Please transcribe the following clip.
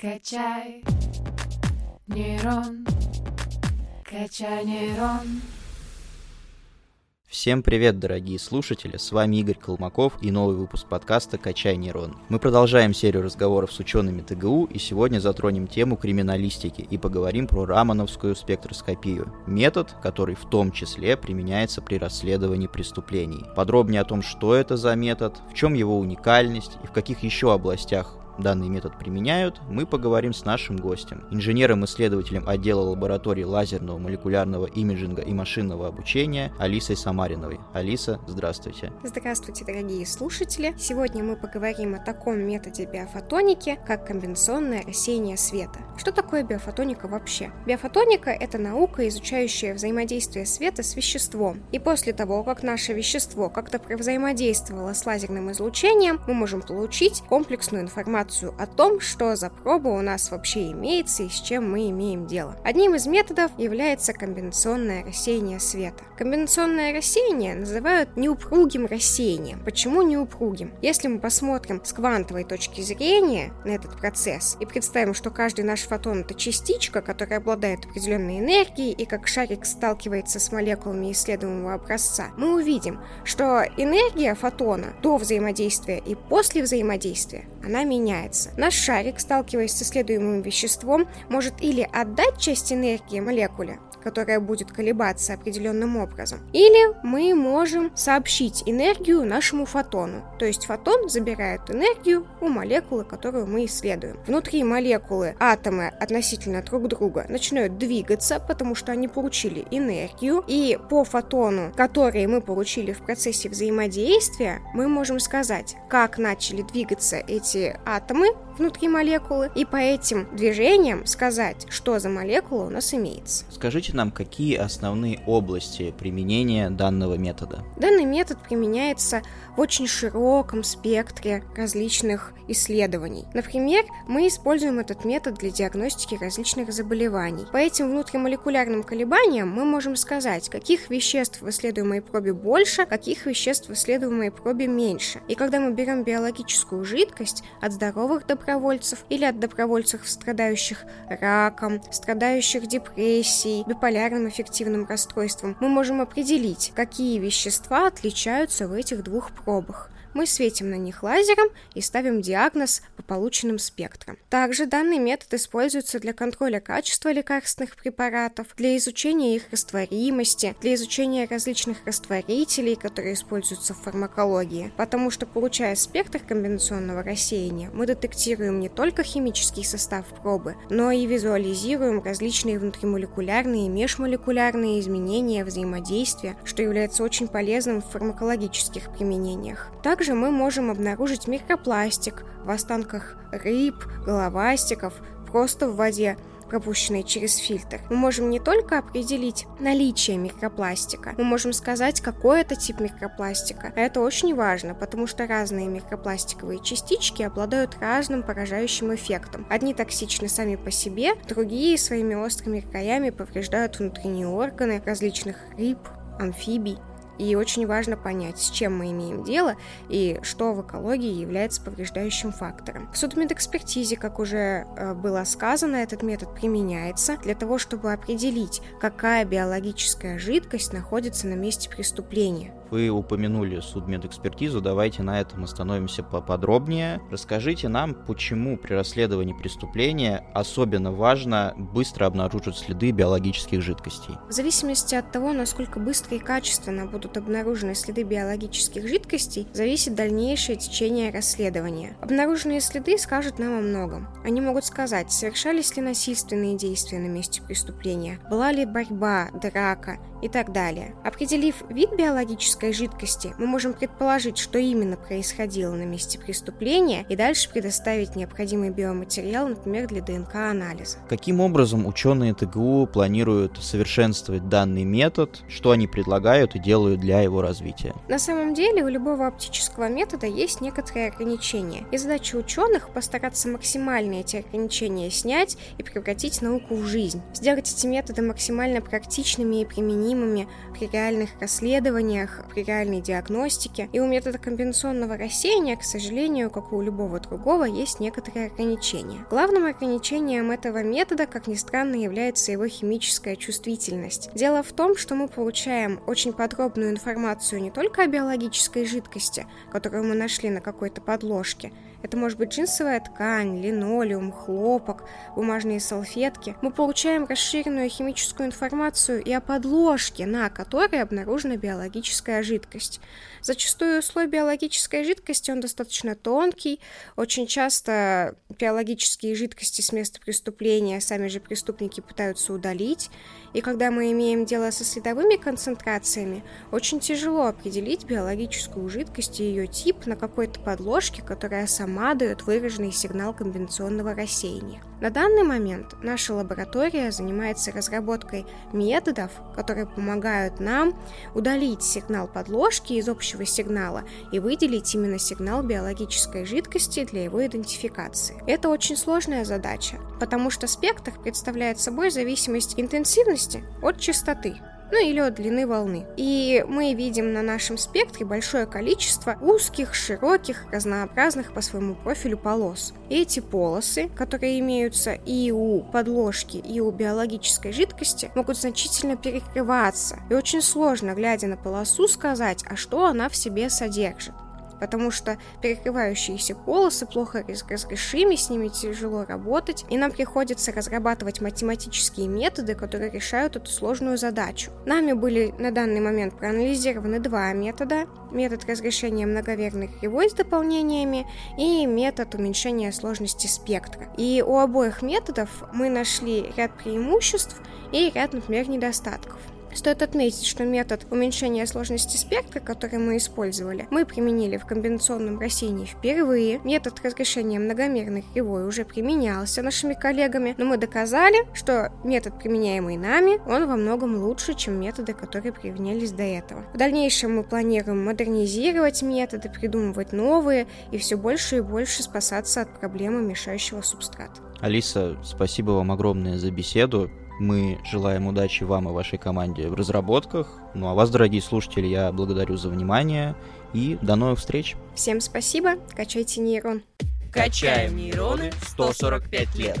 Качай нейрон, качай нейрон. Всем привет, дорогие слушатели, с вами Игорь Колмаков и новый выпуск подкаста «Качай нейрон». Мы продолжаем серию разговоров с учеными ТГУ и сегодня затронем тему криминалистики и поговорим про рамановскую спектроскопию, метод, который в том числе применяется при расследовании преступлений. Подробнее о том, что это за метод, в чем его уникальность и в каких еще областях данный метод применяют, мы поговорим с нашим гостем, инженером-исследователем отдела лаборатории лазерного молекулярного имиджинга и машинного обучения Алисой Самариновой. Алиса, здравствуйте. Здравствуйте, дорогие слушатели. Сегодня мы поговорим о таком методе биофотоники, как конвенционное рассеяние света. Что такое биофотоника вообще? Биофотоника — это наука, изучающая взаимодействие света с веществом. И после того, как наше вещество как-то взаимодействовало с лазерным излучением, мы можем получить комплексную информацию информацию о том, что за проба у нас вообще имеется и с чем мы имеем дело. Одним из методов является комбинационное рассеяние света. Комбинационное рассеяние называют неупругим рассеянием. Почему неупругим? Если мы посмотрим с квантовой точки зрения на этот процесс и представим, что каждый наш фотон это частичка, которая обладает определенной энергией, и как шарик сталкивается с молекулами исследуемого образца, мы увидим, что энергия фотона до взаимодействия и после взаимодействия, она меняется меняется. Наш шарик, сталкиваясь с исследуемым веществом, может или отдать часть энергии молекуле, которая будет колебаться определенным образом. Или мы можем сообщить энергию нашему фотону. То есть фотон забирает энергию у молекулы, которую мы исследуем. Внутри молекулы атомы относительно друг друга начинают двигаться, потому что они получили энергию. И по фотону, который мы получили в процессе взаимодействия, мы можем сказать, как начали двигаться эти атомы внутри молекулы, и по этим движениям сказать, что за молекула у нас имеется. Скажите нам, какие основные области применения данного метода? Данный метод применяется в очень широком спектре различных исследований. Например, мы используем этот метод для диагностики различных заболеваний. По этим внутримолекулярным колебаниям мы можем сказать, каких веществ в исследуемой пробе больше, каких веществ в исследуемой пробе меньше. И когда мы берем биологическую жидкость от здоровых добровольцев или от добровольцев, страдающих раком, страдающих депрессией, биполярным эффективным расстройством, мы можем определить, какие вещества отличаются в этих двух пробах мы светим на них лазером и ставим диагноз по полученным спектрам. Также данный метод используется для контроля качества лекарственных препаратов, для изучения их растворимости, для изучения различных растворителей, которые используются в фармакологии, потому что, получая спектр комбинационного рассеяния, мы детектируем не только химический состав пробы, но и визуализируем различные внутримолекулярные и межмолекулярные изменения взаимодействия, что является очень полезным в фармакологических применениях. Также также мы можем обнаружить микропластик в останках рыб, головастиков, просто в воде, пропущенной через фильтр. Мы можем не только определить наличие микропластика, мы можем сказать, какой это тип микропластика. А это очень важно, потому что разные микропластиковые частички обладают разным поражающим эффектом. Одни токсичны сами по себе, другие своими острыми краями повреждают внутренние органы различных рыб, амфибий. И очень важно понять, с чем мы имеем дело и что в экологии является повреждающим фактором. В судмедэкспертизе, как уже э, было сказано, этот метод применяется для того, чтобы определить, какая биологическая жидкость находится на месте преступления. Вы упомянули судмедэкспертизу, давайте на этом остановимся поподробнее. Расскажите нам, почему при расследовании преступления особенно важно быстро обнаружить следы биологических жидкостей. В зависимости от того, насколько быстро и качественно будут обнаружены следы биологических жидкостей, зависит дальнейшее течение расследования. Обнаруженные следы скажут нам о многом. Они могут сказать, совершались ли насильственные действия на месте преступления, была ли борьба, драка и так далее. Определив вид биологической жидкости, мы можем предположить, что именно происходило на месте преступления и дальше предоставить необходимый биоматериал, например, для ДНК-анализа. Каким образом ученые ТГУ планируют совершенствовать данный метод, что они предлагают и делают для его развития? На самом деле у любого оптического метода есть некоторые ограничения, и задача ученых постараться максимально эти ограничения снять и превратить науку в жизнь, сделать эти методы максимально практичными и применимыми применимыми при реальных расследованиях, при реальной диагностике. И у метода комбинационного рассеяния, к сожалению, как у любого другого, есть некоторые ограничения. Главным ограничением этого метода, как ни странно, является его химическая чувствительность. Дело в том, что мы получаем очень подробную информацию не только о биологической жидкости, которую мы нашли на какой-то подложке, это может быть джинсовая ткань, линолеум, хлопок, бумажные салфетки. Мы получаем расширенную химическую информацию и о подложке, на которой обнаружена биологическая жидкость. Зачастую слой биологической жидкости, он достаточно тонкий. Очень часто биологические жидкости с места преступления сами же преступники пытаются удалить. И когда мы имеем дело со световыми концентрациями, очень тяжело определить биологическую жидкость и ее тип на какой-то подложке, которая сама дает выраженный сигнал комбинационного рассеяния. На данный момент наша лаборатория занимается разработкой методов, которые помогают нам удалить сигнал подложки из общего сигнала и выделить именно сигнал биологической жидкости для его идентификации. Это очень сложная задача, потому что спектр представляет собой зависимость интенсивности скорости от частоты ну или от длины волны. И мы видим на нашем спектре большое количество узких, широких, разнообразных по своему профилю полос. И эти полосы, которые имеются и у подложки, и у биологической жидкости, могут значительно перекрываться. И очень сложно, глядя на полосу, сказать, а что она в себе содержит потому что перекрывающиеся полосы плохо разрешимы, с ними тяжело работать, и нам приходится разрабатывать математические методы, которые решают эту сложную задачу. Нами были на данный момент проанализированы два метода. Метод разрешения многоверной кривой с дополнениями и метод уменьшения сложности спектра. И у обоих методов мы нашли ряд преимуществ и ряд, например, недостатков. Стоит отметить, что метод уменьшения сложности спектра, который мы использовали, мы применили в комбинационном рассеянии впервые. Метод разрешения многомерной кривой уже применялся нашими коллегами, но мы доказали, что метод, применяемый нами, он во многом лучше, чем методы, которые применялись до этого. В дальнейшем мы планируем модернизировать методы, придумывать новые и все больше и больше спасаться от проблемы мешающего субстрата. Алиса, спасибо вам огромное за беседу. Мы желаем удачи вам и вашей команде в разработках. Ну а вас, дорогие слушатели, я благодарю за внимание и до новых встреч. Всем спасибо, качайте нейрон. Качаем нейроны 145 лет.